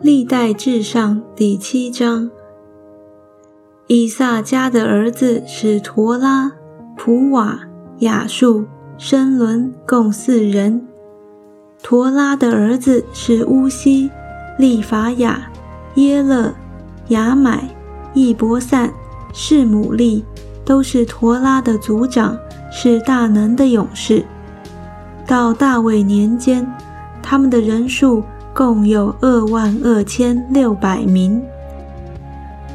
历代至上第七章。以撒家的儿子是陀拉、普瓦、亚述、申伦，共四人。陀拉的儿子是乌西、利法雅、耶勒、雅买、易伯散、士母利，都是陀拉的族长，是大能的勇士。到大卫年间，他们的人数。共有二万二千六百名。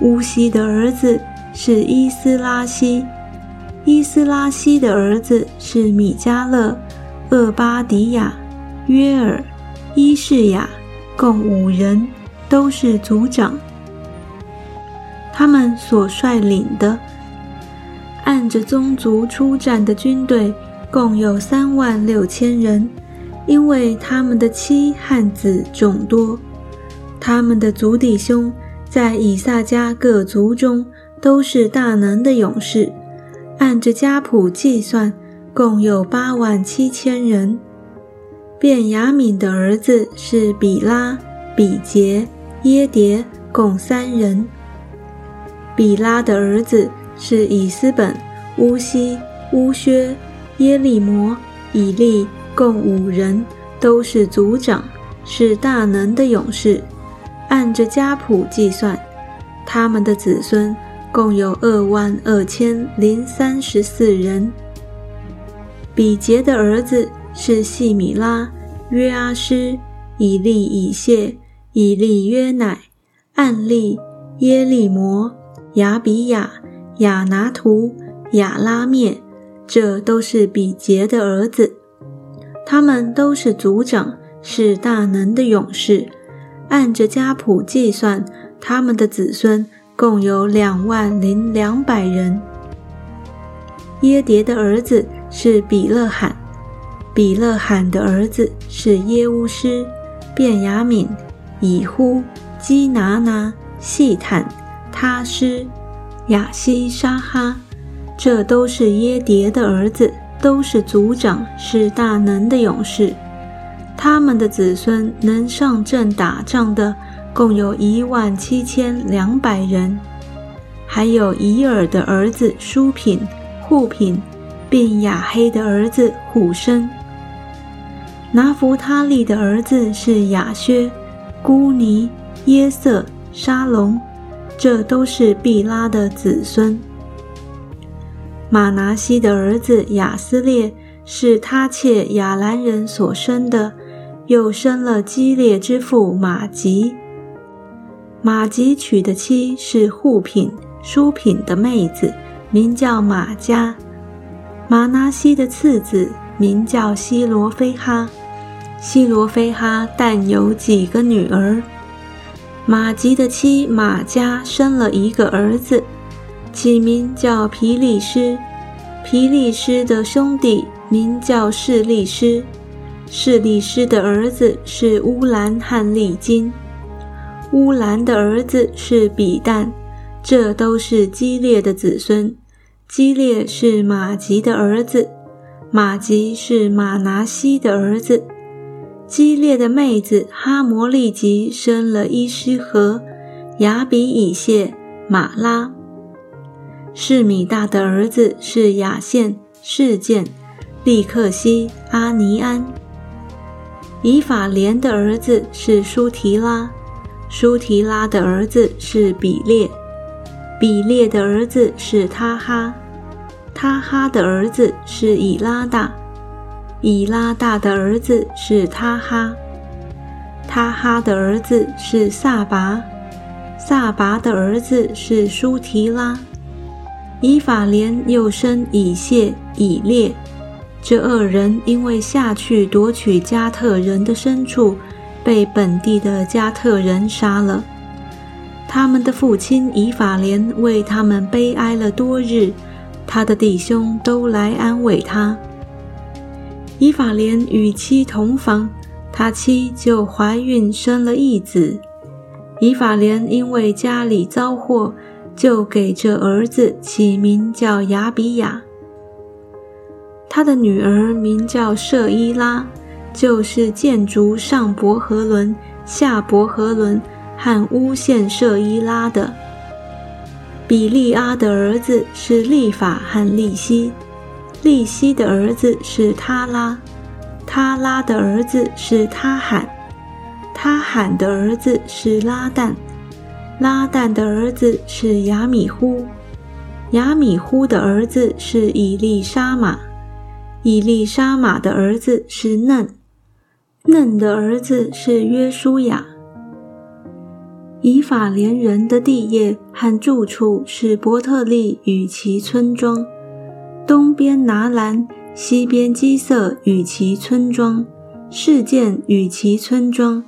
乌西的儿子是伊斯拉希，伊斯拉希的儿子是米迦勒、厄巴迪亚、约尔、伊士雅，共五人，都是族长。他们所率领的，按着宗族出战的军队，共有三万六千人。因为他们的妻汉子众多，他们的族弟兄在以撒家各族中都是大能的勇士，按着家谱计算，共有八万七千人。便雅敏的儿子是比拉、比杰、耶迭，共三人。比拉的儿子是以斯本、乌西、乌薛、耶利摩、以利。共五人，都是族长，是大能的勇士。按着家谱计算，他们的子孙共有二万二千零三十四人。比杰的儿子是细米拉、约阿施、以利以谢、以利约乃、暗利、耶利摩、亚比亚、亚拿图、亚拉面，这都是比杰的儿子。他们都是族长，是大能的勇士。按着家谱计算，他们的子孙共有两万零两百人。耶迭的儿子是比勒罕，比勒罕的儿子是耶乌斯、便雅敏、以呼、基拿拿、细坦、他施、雅西沙哈，这都是耶迭的儿子。都是族长，是大能的勇士。他们的子孙能上阵打仗的，共有一万七千两百人。还有以尔的儿子舒品、护品，并雅黑的儿子虎生。拿弗他利的儿子是雅薛、孤尼、耶瑟、沙龙，这都是毕拉的子孙。马拿西的儿子亚斯列是他妾亚兰人所生的，又生了基列之父马吉。马吉娶的妻是户品、淑品的妹子，名叫马加。马拿西的次子名叫希罗菲哈，希罗菲哈但有几个女儿。马吉的妻马加生了一个儿子。起名叫皮利斯，皮利斯的兄弟名叫士利斯，士利斯的儿子是乌兰和利金，乌兰的儿子是比旦，这都是基列的子孙。基列是马吉的儿子，马吉是马拿西的儿子。基列的妹子哈摩利吉生了伊施和、雅比以谢、马拉。示米大的儿子是雅献、事件、利克西、阿尼安。以法莲的儿子是舒提拉，舒提拉的儿子是比列，比列的儿子是他哈，他哈的儿子是以拉大，以拉大的儿子是他哈，他哈的儿子是萨拔，萨拔的儿子是舒提拉。以法莲又生以谢、以列，这二人因为下去夺取加特人的牲畜，被本地的加特人杀了。他们的父亲以法莲为他们悲哀了多日，他的弟兄都来安慰他。以法莲与妻同房，他妻就怀孕生了一子。以法莲因为家里遭祸。就给这儿子起名叫雅比亚。他的女儿名叫舍伊拉，就是建筑上伯和伦、下伯和伦和诬陷舍伊拉的。比利阿的儿子是利法和利希，利希的儿子是他拉，他拉的儿子是他罕，他罕的儿子是拉旦，拉旦的儿子是亚米呼，亚米呼的儿子是以利沙玛，以利沙玛的儿子是嫩，嫩的儿子是约书亚。以法连人的地业和住处是伯特利与其村庄，东边拿兰，西边基色与其村庄，事件与其村庄，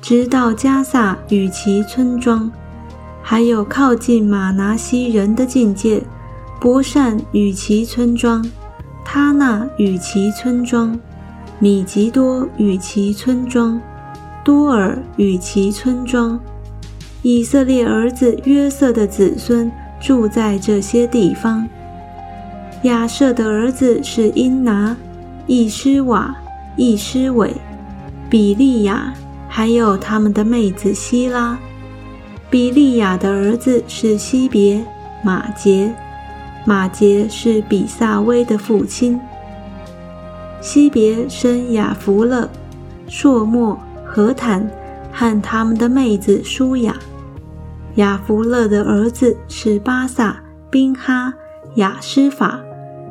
直到加萨与其村庄，还有靠近马拿西人的境界，波善与其村庄，他那与其村庄，米吉多与其村庄，多尔与其村庄。以色列儿子约瑟的子孙住在这些地方。亚瑟的儿子是因拿、易施瓦、易施伟、比利亚，还有他们的妹子希拉。比利亚的儿子是西别、马杰，马杰是比萨威的父亲。西别生亚弗勒、朔莫、何坦和他们的妹子舒雅。亚弗勒的儿子是巴萨、宾哈、雅施法，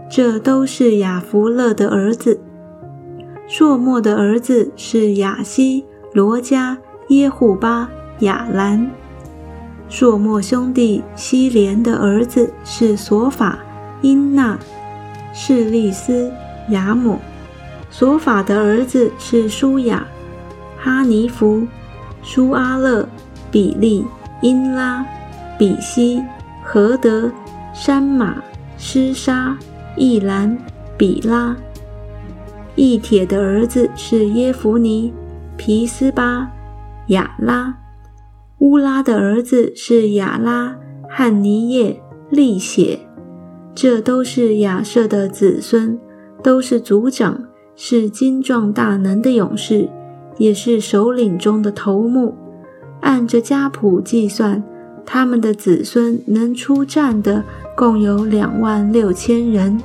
这都是亚弗勒的儿子。朔莫的儿子是雅西、罗加、耶户巴、雅兰。朔莫兄弟西连的儿子是索法、因纳、士利斯、雅姆。索法的儿子是舒雅、哈尼弗、舒阿勒、比利。因拉、比西、何德、山马、施沙、易兰、比拉。易铁的儿子是耶弗尼、皮斯巴、雅拉。乌拉的儿子是亚拉、汉尼叶、利血。这都是亚瑟的子孙，都是族长，是精壮大能的勇士，也是首领中的头目。按着家谱计算，他们的子孙能出战的共有两万六千人。